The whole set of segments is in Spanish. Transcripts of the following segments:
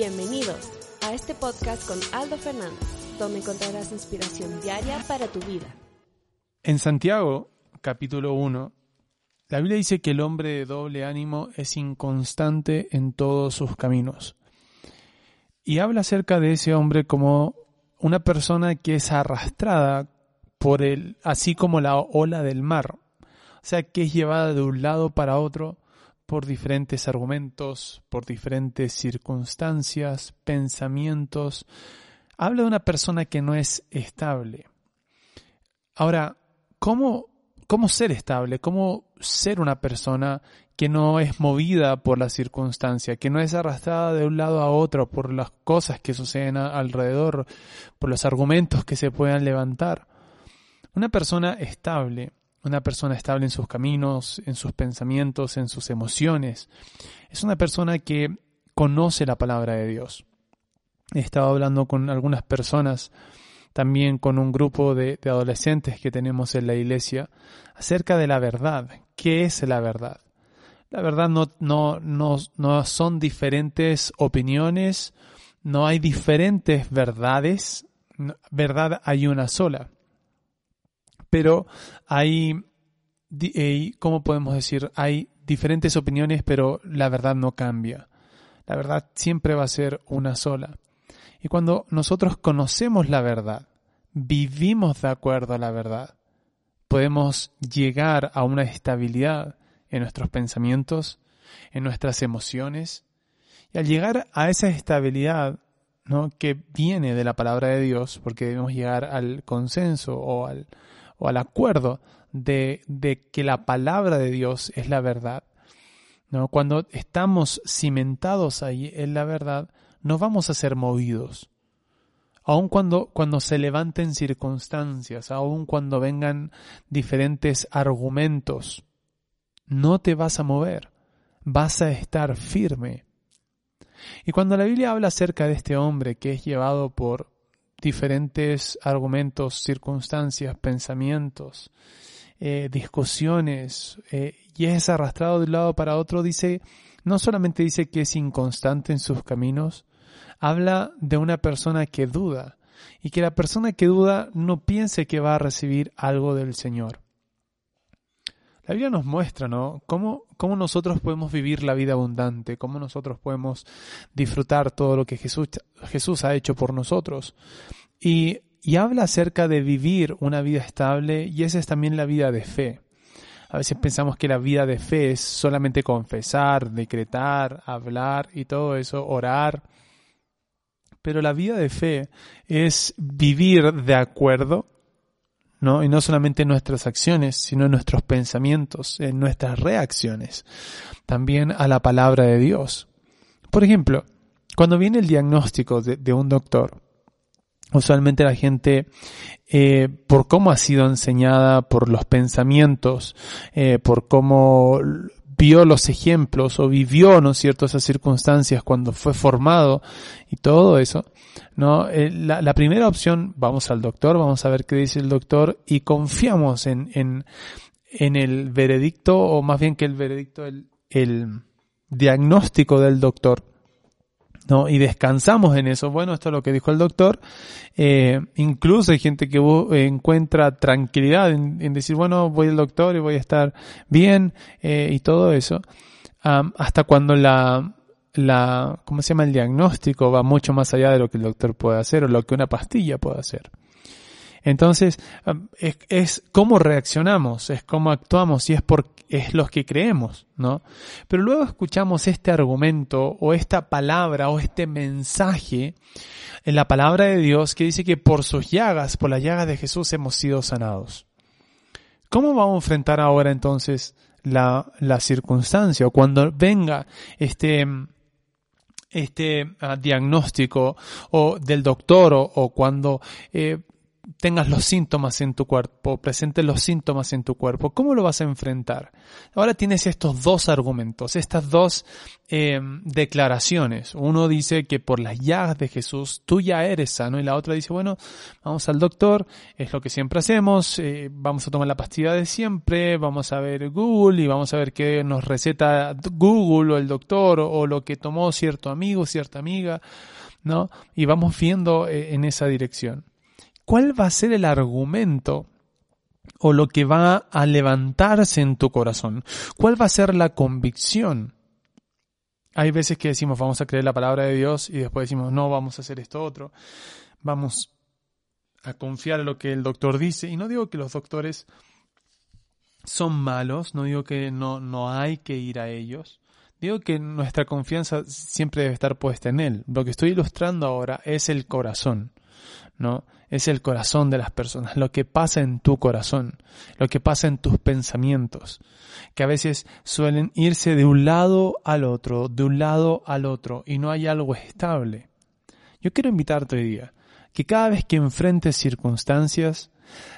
Bienvenidos a este podcast con Aldo Fernández, donde encontrarás inspiración diaria para tu vida. En Santiago, capítulo 1, la Biblia dice que el hombre de doble ánimo es inconstante en todos sus caminos. Y habla acerca de ese hombre como una persona que es arrastrada por el, así como la ola del mar. O sea, que es llevada de un lado para otro por diferentes argumentos, por diferentes circunstancias, pensamientos. Habla de una persona que no es estable. Ahora, ¿cómo, cómo ser estable? ¿Cómo ser una persona que no es movida por la circunstancia, que no es arrastrada de un lado a otro por las cosas que suceden alrededor, por los argumentos que se puedan levantar? Una persona estable una persona estable en sus caminos, en sus pensamientos, en sus emociones. Es una persona que conoce la palabra de Dios. He estado hablando con algunas personas, también con un grupo de, adolescentes que tenemos en la iglesia, acerca de la verdad. ¿Qué es la verdad? La verdad no, no, no, no son diferentes opiniones, no hay diferentes verdades, verdad hay una sola pero hay, eh, ¿cómo podemos decir? Hay diferentes opiniones, pero la verdad no cambia. La verdad siempre va a ser una sola. Y cuando nosotros conocemos la verdad, vivimos de acuerdo a la verdad, podemos llegar a una estabilidad en nuestros pensamientos, en nuestras emociones. Y al llegar a esa estabilidad ¿no? que viene de la palabra de Dios, porque debemos llegar al consenso o al, o al acuerdo de, de que la palabra de Dios es la verdad, ¿no? cuando estamos cimentados ahí en la verdad, no vamos a ser movidos. Aun cuando, cuando se levanten circunstancias, aun cuando vengan diferentes argumentos, no te vas a mover, vas a estar firme. Y cuando la Biblia habla acerca de este hombre que es llevado por diferentes argumentos, circunstancias, pensamientos, eh, discusiones, eh, y es arrastrado de un lado para otro, dice, no solamente dice que es inconstante en sus caminos, habla de una persona que duda, y que la persona que duda no piense que va a recibir algo del Señor. La Biblia nos muestra, ¿no? Cómo, cómo nosotros podemos vivir la vida abundante, cómo nosotros podemos disfrutar todo lo que Jesús, Jesús ha hecho por nosotros. Y, y habla acerca de vivir una vida estable y esa es también la vida de fe. A veces pensamos que la vida de fe es solamente confesar, decretar, hablar y todo eso, orar. Pero la vida de fe es vivir de acuerdo ¿no? Y no solamente en nuestras acciones, sino nuestros pensamientos, en nuestras reacciones, también a la palabra de Dios. Por ejemplo, cuando viene el diagnóstico de, un doctor, usualmente la gente, eh, por cómo ha sido enseñada, por los pensamientos, eh, por cómo vio los ejemplos o vivió, ¿no es cierto?, esas circunstancias cuando fue formado y todo eso, ¿no? Eh, la, primera opción, vamos al doctor, vamos a ver qué dice el doctor y confiamos en, en, en el veredicto o más bien que el veredicto, el, el diagnóstico del doctor ¿no? Y descansamos en eso. Bueno, esto es lo que dijo el doctor. Eh, incluso hay gente que encuentra tranquilidad en, decir, bueno, voy al doctor y voy a estar bien eh, y todo eso. hasta cuando la, la, ¿cómo se llama? El diagnóstico va mucho más allá de lo que el doctor puede hacer o lo que una pastilla puede hacer. Entonces, es, cómo reaccionamos, es cómo actuamos y es por, es los que creemos, ¿no? Pero luego escuchamos este argumento o esta palabra o este mensaje en la palabra de Dios que dice que por sus llagas, por las llagas de Jesús hemos sido sanados. ¿Cómo vamos a enfrentar ahora entonces la, la circunstancia o cuando venga este, este ah, diagnóstico o del doctor o, cuando eh, tengas los síntomas en tu cuerpo, presentes los síntomas en tu cuerpo, ¿cómo lo vas a enfrentar? Ahora tienes estos dos argumentos, estas dos eh, declaraciones. Uno dice que por las llagas de Jesús tú ya eres sano y la otra dice, bueno, vamos al doctor, es lo que siempre hacemos, eh, vamos a tomar la pastilla de siempre, vamos a ver Google y vamos a ver qué nos receta Google o el doctor o, o lo que tomó cierto amigo, cierta amiga, ¿no? Y vamos viendo eh, en esa dirección. ¿Cuál va a ser el argumento o lo que va a levantarse en tu corazón? ¿Cuál va a ser la convicción? Hay veces que decimos vamos a creer la palabra de Dios y después decimos no, vamos a hacer esto otro. Vamos a confiar en lo que el doctor dice. Y no digo que los doctores son malos, no digo que no, no hay que ir a ellos. Digo que nuestra confianza siempre debe estar puesta en Él. Lo que estoy ilustrando ahora es el corazón. ¿No? Es el corazón de las personas, lo que pasa en tu corazón, lo que pasa en tus pensamientos, que a veces suelen irse de un lado al otro, de un lado al otro, y no hay algo estable. Yo quiero invitarte hoy día que cada vez que enfrentes circunstancias,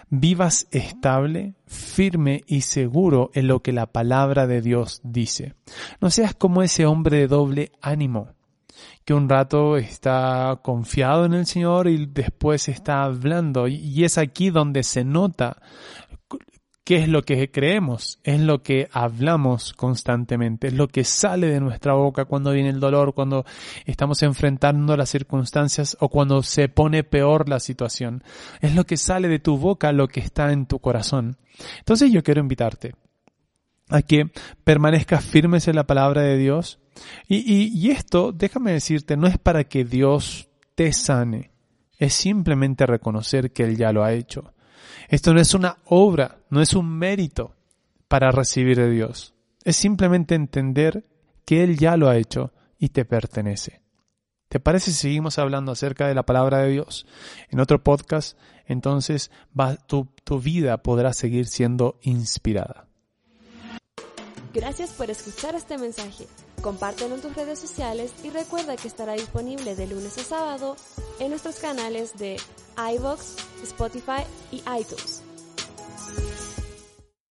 vivas estable, firme y seguro en lo que la palabra de Dios dice. No seas como ese hombre de doble ánimo que un rato está confiado en el Señor y después está hablando. Y es aquí donde se nota qué es lo que creemos, es lo que hablamos constantemente, es lo que sale de nuestra boca cuando viene el dolor, cuando estamos enfrentando las circunstancias o cuando se pone peor la situación. Es lo que sale de tu boca, lo que está en tu corazón. Entonces yo quiero invitarte a que permanezcas firmes en la palabra de Dios. Y, y, esto, déjame decirte, no es para que Dios te sane, es simplemente reconocer que Él ya lo ha hecho. Esto no es una obra, no es un mérito para recibir de Dios. Es simplemente entender que Él ya lo ha hecho y te pertenece. ¿Te parece si seguimos hablando acerca de la palabra de Dios en otro podcast? Entonces va, tu, tu vida podrá seguir siendo inspirada. Gracias por escuchar este mensaje. Compártelo en tus redes sociales y recuerda que estará disponible de lunes a sábado en nuestros canales de iBox, Spotify y iTunes.